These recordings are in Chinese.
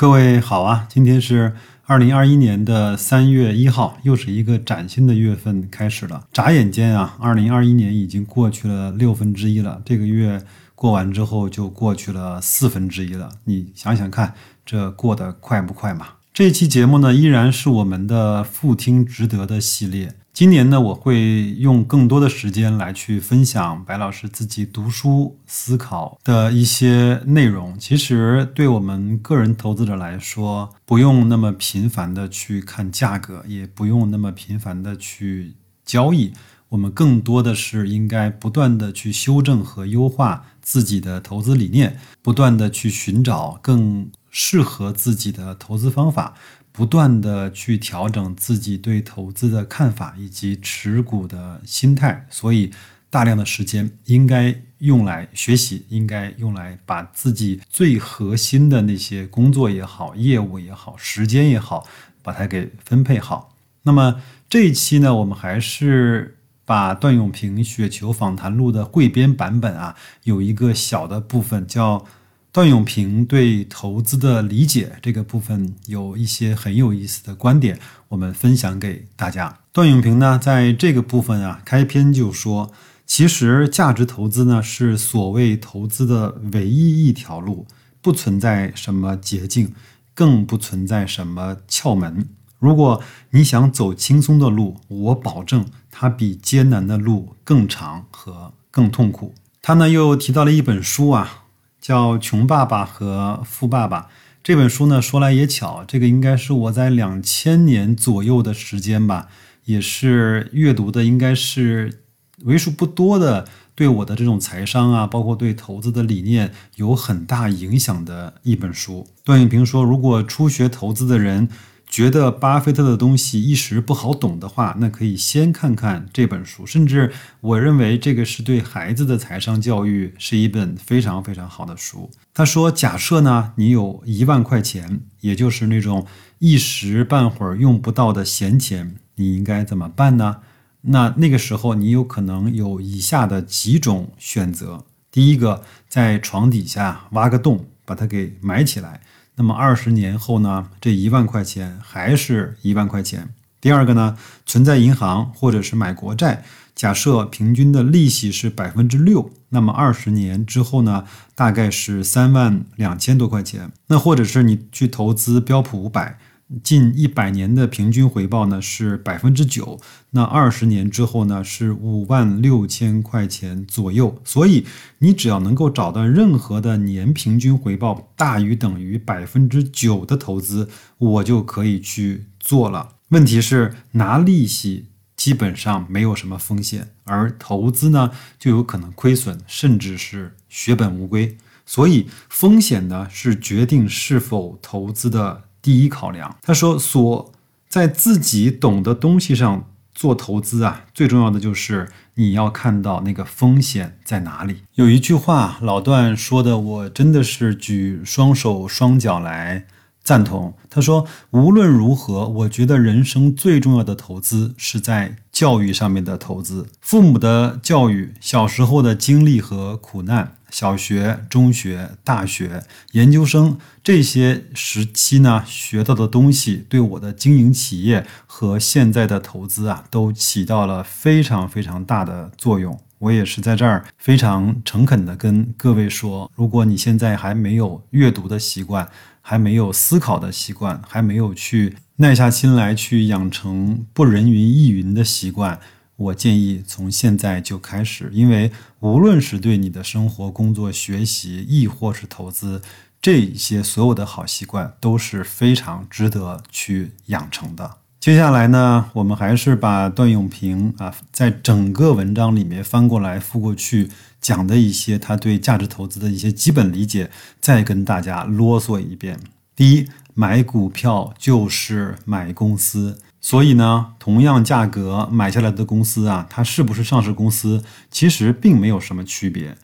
各位好啊，今天是二零二一年的三月一号，又是一个崭新的月份开始了。眨眼间啊，二零二一年已经过去了六分之一了。这个月过完之后，就过去了四分之一了。你想想看，这过得快不快嘛？这期节目呢，依然是我们的“复听值得”的系列。今年呢，我会用更多的时间来去分享白老师自己读书思考的一些内容。其实，对我们个人投资者来说，不用那么频繁的去看价格，也不用那么频繁的去交易。我们更多的是应该不断的去修正和优化自己的投资理念，不断的去寻找更适合自己的投资方法。不断的去调整自己对投资的看法以及持股的心态，所以大量的时间应该用来学习，应该用来把自己最核心的那些工作也好、业务也好、时间也好，把它给分配好。那么这一期呢，我们还是把段永平《雪球访谈录》的汇编版本啊，有一个小的部分叫。段永平对投资的理解这个部分有一些很有意思的观点，我们分享给大家。段永平呢，在这个部分啊，开篇就说，其实价值投资呢是所谓投资的唯一一条路，不存在什么捷径，更不存在什么窍门。如果你想走轻松的路，我保证它比艰难的路更长和更痛苦。他呢又提到了一本书啊。叫《穷爸爸和富爸爸》这本书呢，说来也巧，这个应该是我在两千年左右的时间吧，也是阅读的，应该是为数不多的对我的这种财商啊，包括对投资的理念有很大影响的一本书。段永平说，如果初学投资的人。觉得巴菲特的东西一时不好懂的话，那可以先看看这本书。甚至我认为这个是对孩子的财商教育是一本非常非常好的书。他说：“假设呢，你有一万块钱，也就是那种一时半会儿用不到的闲钱，你应该怎么办呢？那那个时候你有可能有以下的几种选择：第一个，在床底下挖个洞，把它给埋起来。”那么二十年后呢？这一万块钱还是一万块钱。第二个呢，存在银行或者是买国债，假设平均的利息是百分之六，那么二十年之后呢，大概是三万两千多块钱。那或者是你去投资标普五百。近一百年的平均回报呢是百分之九，那二十年之后呢是五万六千块钱左右。所以你只要能够找到任何的年平均回报大于等于百分之九的投资，我就可以去做了。问题是拿利息基本上没有什么风险，而投资呢就有可能亏损，甚至是血本无归。所以风险呢是决定是否投资的。第一考量，他说：“所在自己懂的东西上做投资啊，最重要的就是你要看到那个风险在哪里。”有一句话，老段说的，我真的是举双手双脚来赞同。他说：“无论如何，我觉得人生最重要的投资是在教育上面的投资，父母的教育，小时候的经历和苦难。”小学、中学、大学、研究生这些时期呢，学到的东西对我的经营企业和现在的投资啊，都起到了非常非常大的作用。我也是在这儿非常诚恳的跟各位说，如果你现在还没有阅读的习惯，还没有思考的习惯，还没有去耐下心来去养成不人云亦云的习惯。我建议从现在就开始，因为无论是对你的生活、工作、学习，亦或是投资，这些所有的好习惯都是非常值得去养成的。接下来呢，我们还是把段永平啊，在整个文章里面翻过来覆过去讲的一些他对价值投资的一些基本理解，再跟大家啰嗦一遍。第一，买股票就是买公司。所以呢，同样价格买下来的公司啊，它是不是上市公司，其实并没有什么区别。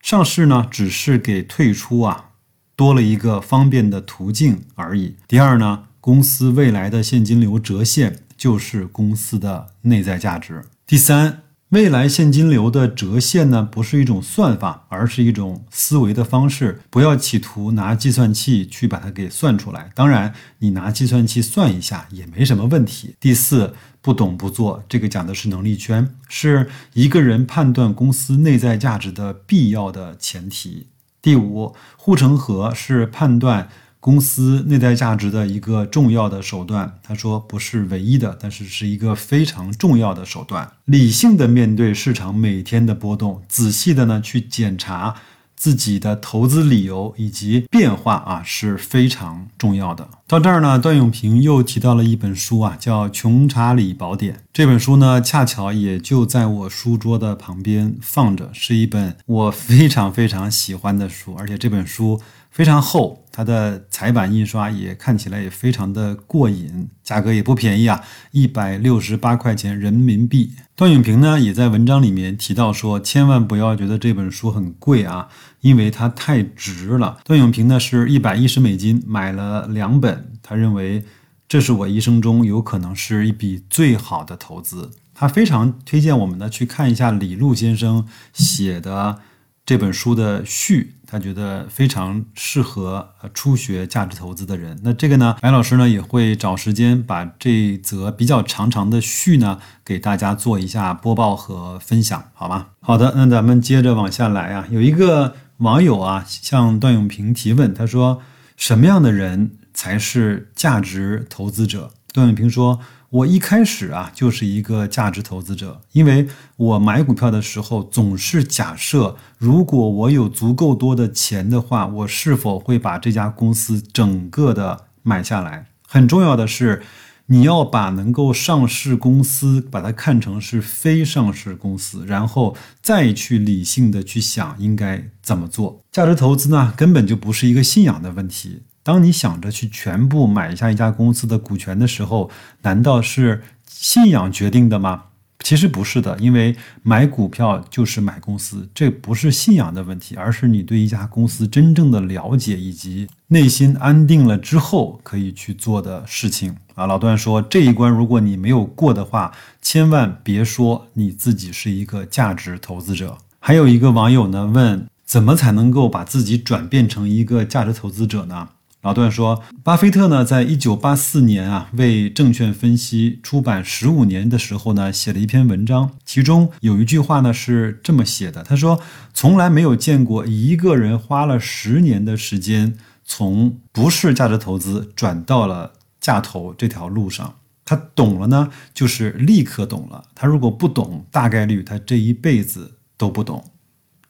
上市呢，只是给退出啊多了一个方便的途径而已。第二呢，公司未来的现金流折现就是公司的内在价值。第三，未来现金流的折现呢，不是一种算法，而是一种思维的方式。不要企图拿计算器去把它给算出来。当然，你拿计算器算一下也没什么问题。第四，不懂不做，这个讲的是能力圈，是一个人判断公司内在价值的必要的前提。第五，护城河是判断。公司内在价值的一个重要的手段，他说不是唯一的，但是是一个非常重要的手段。理性的面对市场每天的波动，仔细的呢去检查自己的投资理由以及变化啊是非常重要的。到这儿呢，段永平又提到了一本书啊，叫《穷查理宝典》。这本书呢，恰巧也就在我书桌的旁边放着，是一本我非常非常喜欢的书，而且这本书。非常厚，它的彩版印刷也看起来也非常的过瘾，价格也不便宜啊，一百六十八块钱人民币。段永平呢也在文章里面提到说，千万不要觉得这本书很贵啊，因为它太值了。段永平呢是一百一十美金买了两本，他认为这是我一生中有可能是一笔最好的投资。他非常推荐我们呢去看一下李路先生写的。这本书的序，他觉得非常适合初学价值投资的人。那这个呢，白老师呢也会找时间把这则比较长长的序呢给大家做一下播报和分享，好吗？好的，那咱们接着往下来啊。有一个网友啊向段永平提问，他说：“什么样的人才是价值投资者？”段永平说。我一开始啊就是一个价值投资者，因为我买股票的时候总是假设，如果我有足够多的钱的话，我是否会把这家公司整个的买下来？很重要的是，你要把能够上市公司把它看成是非上市公司，然后再去理性的去想应该怎么做。价值投资呢，根本就不是一个信仰的问题。当你想着去全部买下一家公司的股权的时候，难道是信仰决定的吗？其实不是的，因为买股票就是买公司，这不是信仰的问题，而是你对一家公司真正的了解以及内心安定了之后可以去做的事情啊。老段说，这一关如果你没有过的话，千万别说你自己是一个价值投资者。还有一个网友呢问，怎么才能够把自己转变成一个价值投资者呢？老段说，巴菲特呢，在一九八四年啊，为《证券分析》出版十五年的时候呢，写了一篇文章，其中有一句话呢是这么写的：他说，从来没有见过一个人花了十年的时间，从不是价值投资转到了价投这条路上。他懂了呢，就是立刻懂了；他如果不懂，大概率他这一辈子都不懂。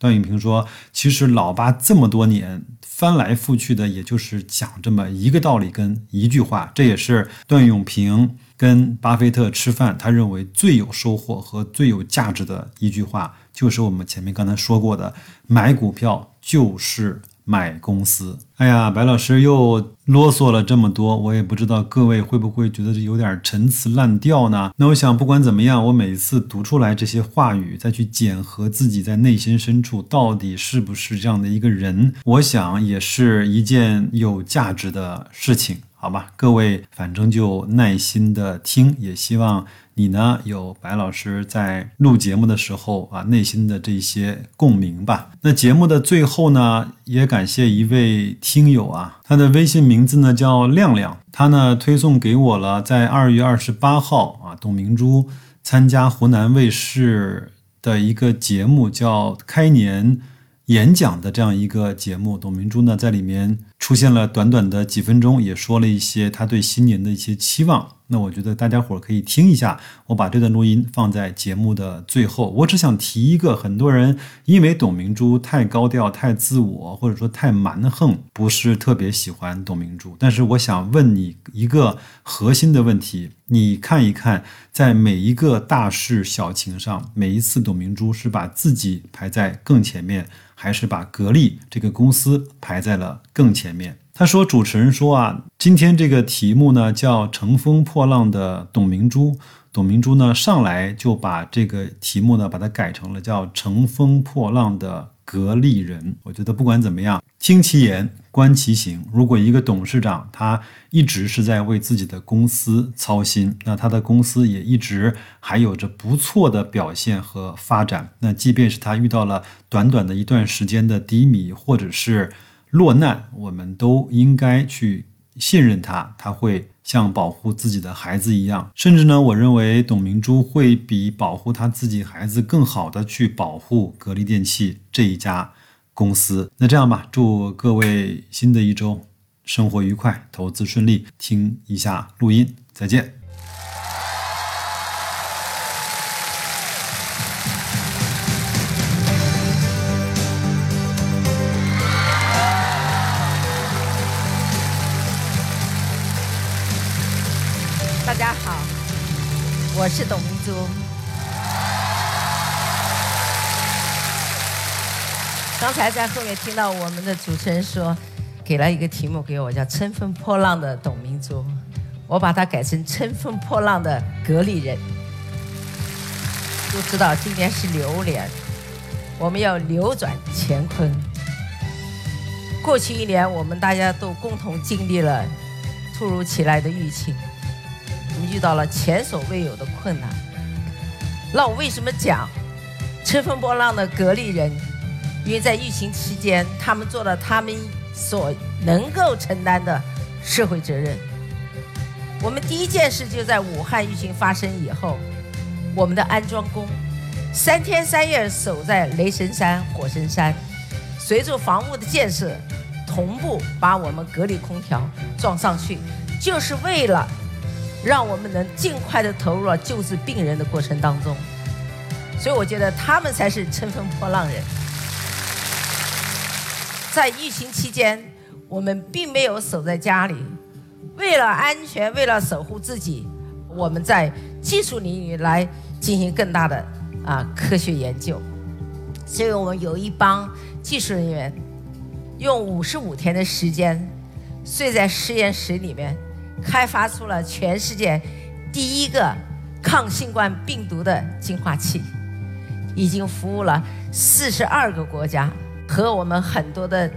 段永平说：“其实老巴这么多年翻来覆去的，也就是讲这么一个道理跟一句话。这也是段永平跟巴菲特吃饭，他认为最有收获和最有价值的一句话，就是我们前面刚才说过的：买股票就是。”买公司，哎呀，白老师又啰嗦了这么多，我也不知道各位会不会觉得这有点陈词滥调呢？那我想，不管怎么样，我每次读出来这些话语，再去检核自己在内心深处到底是不是这样的一个人，我想也是一件有价值的事情，好吧？各位，反正就耐心的听，也希望。你呢？有白老师在录节目的时候啊，内心的这些共鸣吧。那节目的最后呢，也感谢一位听友啊，他的微信名字呢叫亮亮，他呢推送给我了，在二月二十八号啊，董明珠参加湖南卫视的一个节目，叫开年演讲的这样一个节目。董明珠呢在里面出现了短短的几分钟，也说了一些他对新年的一些期望。那我觉得大家伙儿可以听一下，我把这段录音放在节目的最后。我只想提一个，很多人因为董明珠太高调、太自我，或者说太蛮横，不是特别喜欢董明珠。但是我想问你一个核心的问题：你看一看，在每一个大事小情上，每一次董明珠是把自己排在更前面，还是把格力这个公司排在了更前面？他说：“主持人说啊，今天这个题目呢叫‘乘风破浪的董明珠’。董明珠呢上来就把这个题目呢把它改成了叫‘乘风破浪的’。”格力人。我觉得不管怎么样，听其言，观其行。如果一个董事长他一直是在为自己的公司操心，那他的公司也一直还有着不错的表现和发展。那即便是他遇到了短短的一段时间的低迷或者是落难，我们都应该去信任他，他会。像保护自己的孩子一样，甚至呢，我认为董明珠会比保护他自己孩子更好的去保护格力电器这一家公司。那这样吧，祝各位新的一周生活愉快，投资顺利。听一下录音，再见。是董明珠。刚才在后面听到我们的主持人说，给了一个题目给我，叫“乘风破浪的董明珠”，我把它改成“乘风破浪的格力人”。都知道今年是流年，我们要扭转乾坤。过去一年，我们大家都共同经历了突如其来的疫情。我们遇到了前所未有的困难，那我为什么讲乘风破浪的格力人？因为在疫情期间，他们做了他们所能够承担的社会责任。我们第一件事就在武汉疫情发生以后，我们的安装工三天三夜守在雷神山、火神山，随着房屋的建设，同步把我们格力空调装上去，就是为了。让我们能尽快的投入了救治病人的过程当中，所以我觉得他们才是乘风破浪人。在疫情期间，我们并没有守在家里，为了安全，为了守护自己，我们在技术领域来进行更大的啊科学研究。所以我们有一帮技术人员，用五十五天的时间睡在实验室里面。开发出了全世界第一个抗新冠病毒的净化器，已经服务了四十二个国家和我们很多的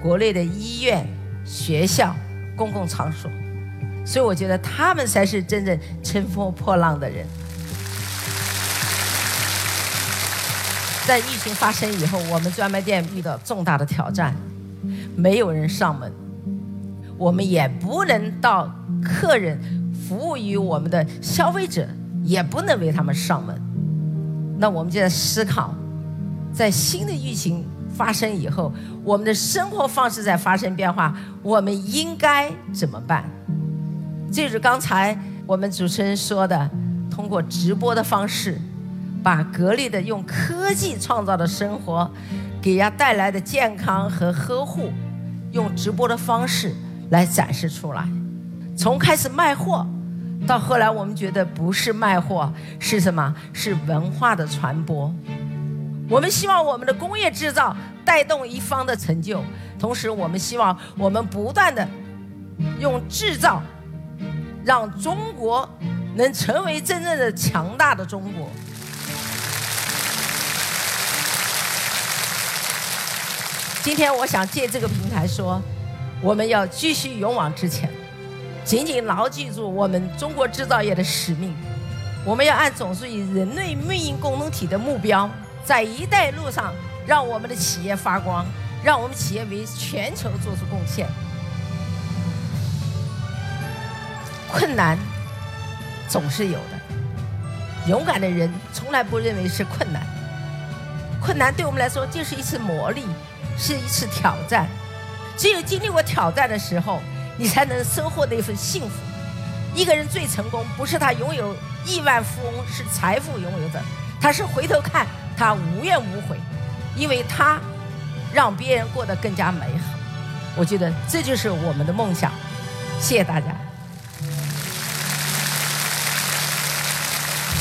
国内的医院、学校、公共场所，所以我觉得他们才是真正乘风破浪的人。在疫情发生以后，我们专卖店遇到重大的挑战，没有人上门。我们也不能到客人服务于我们的消费者，也不能为他们上门。那我们就在思考，在新的疫情发生以后，我们的生活方式在发生变化，我们应该怎么办？这就是刚才我们主持人说的，通过直播的方式，把格力的用科技创造的生活，给人家带来的健康和呵护，用直播的方式。来展示出来，从开始卖货，到后来我们觉得不是卖货，是什么？是文化的传播。我们希望我们的工业制造带动一方的成就，同时我们希望我们不断的用制造，让中国能成为真正的强大的中国。今天我想借这个平台说。我们要继续勇往直前，紧紧牢记住我们中国制造业的使命。我们要按总书记“人类命运共同体”的目标，在“一带路”上让我们的企业发光，让我们企业为全球做出贡献。困难总是有的，勇敢的人从来不认为是困难。困难对我们来说就是一次磨砺，是一次挑战。只有经历过挑战的时候，你才能收获那份幸福。一个人最成功，不是他拥有亿万富翁，是财富拥有者，他是回头看他无怨无悔，因为他让别人过得更加美好。我觉得这就是我们的梦想。谢谢大家，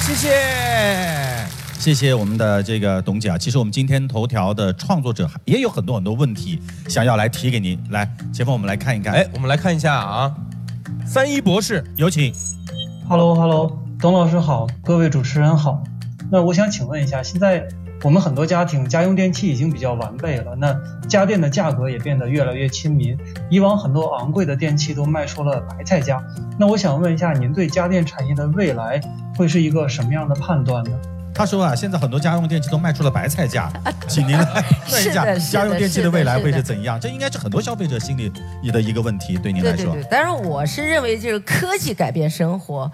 谢谢。谢谢我们的这个董姐啊，其实我们今天头条的创作者也有很多很多问题想要来提给您。来，前方，我们来看一看。哎，我们来看一下啊，三一博士有请。Hello Hello，董老师好，各位主持人好。那我想请问一下，现在我们很多家庭家用电器已经比较完备了，那家电的价格也变得越来越亲民。以往很多昂贵的电器都卖出了白菜价。那我想问一下，您对家电产业的未来会是一个什么样的判断呢？他说啊，现在很多家用电器都卖出了白菜价，请您来算一下家用电器的未来会是怎样？这应该是很多消费者心里的一个问题，对您来说。对对对，但是我是认为，就是科技改变生活，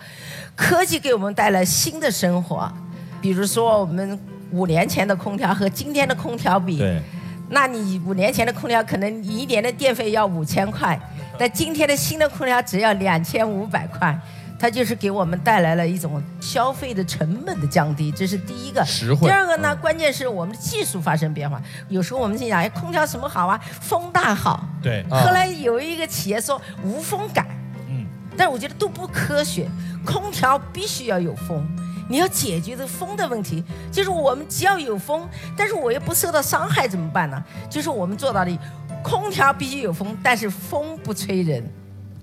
科技给我们带来新的生活。比如说，我们五年前的空调和今天的空调比，对，那你五年前的空调可能一年的电费要五千块，但今天的新的空调只要两千五百块。它就是给我们带来了一种消费的成本的降低，这是第一个。实惠第二个呢，关键是我们的技术发生变化。有时候我们心想，哎，空调什么好啊？风大好。对，啊后来有一个企业说无风感，嗯，但是我觉得都不科学。空调必须要有风，你要解决这风的问题。就是我们只要有风，但是我又不受到伤害怎么办呢？就是我们做到的，空调必须有风，但是风不吹人。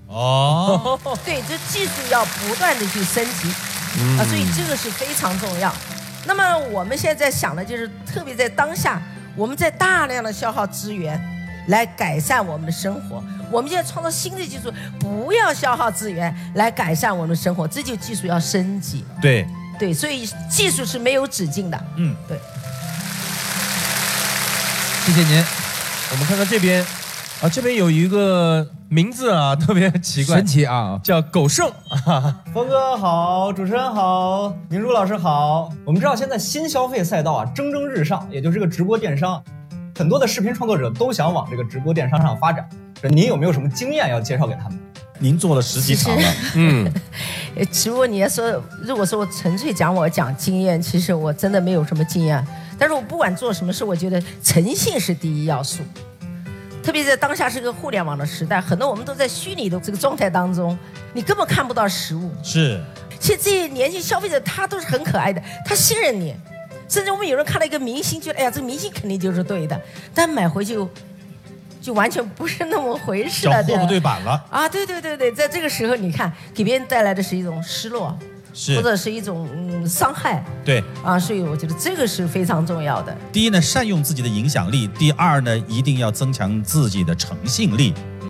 哦，对，这技术要不断的去升级，啊，所以这个是非常重要。那么我们现在想的就是，特别在当下，我们在大量的消耗资源来改善我们的生活。我们现在创造新的技术，不要消耗资源来改善我们的生活，这就技术要升级。对，对，所以技术是没有止境的。嗯，对。谢谢您。我们看看这边，啊，这边有一个名字啊，特别奇怪，神奇啊！叫狗剩。峰哥好，主持人好，明珠老师好。我们知道现在新消费赛道啊蒸蒸日上，也就是这个直播电商，很多的视频创作者都想往这个直播电商上发展。您有没有什么经验要介绍给他们？您做了十几场了，嗯，呃，只不过你要说，如果说我纯粹讲我讲经验，其实我真的没有什么经验。但是我不管做什么事，我觉得诚信是第一要素。特别在当下是个互联网的时代，很多我们都在虚拟的这个状态当中，你根本看不到实物。是。其实这些年轻消费者他都是很可爱的，他信任你，甚至我们有人看到一个明星，觉得哎呀，这个明星肯定就是对的，但买回去就完全不是那么回事了。叫货不对版了，啊，对对对对，在这个时候，你看给别人带来的是一种失落，是或者是一种嗯伤害对。啊，所以我觉得这个是非常重要的。第一呢，善用自己的影响力；第二呢，一定要增强自己的诚信力。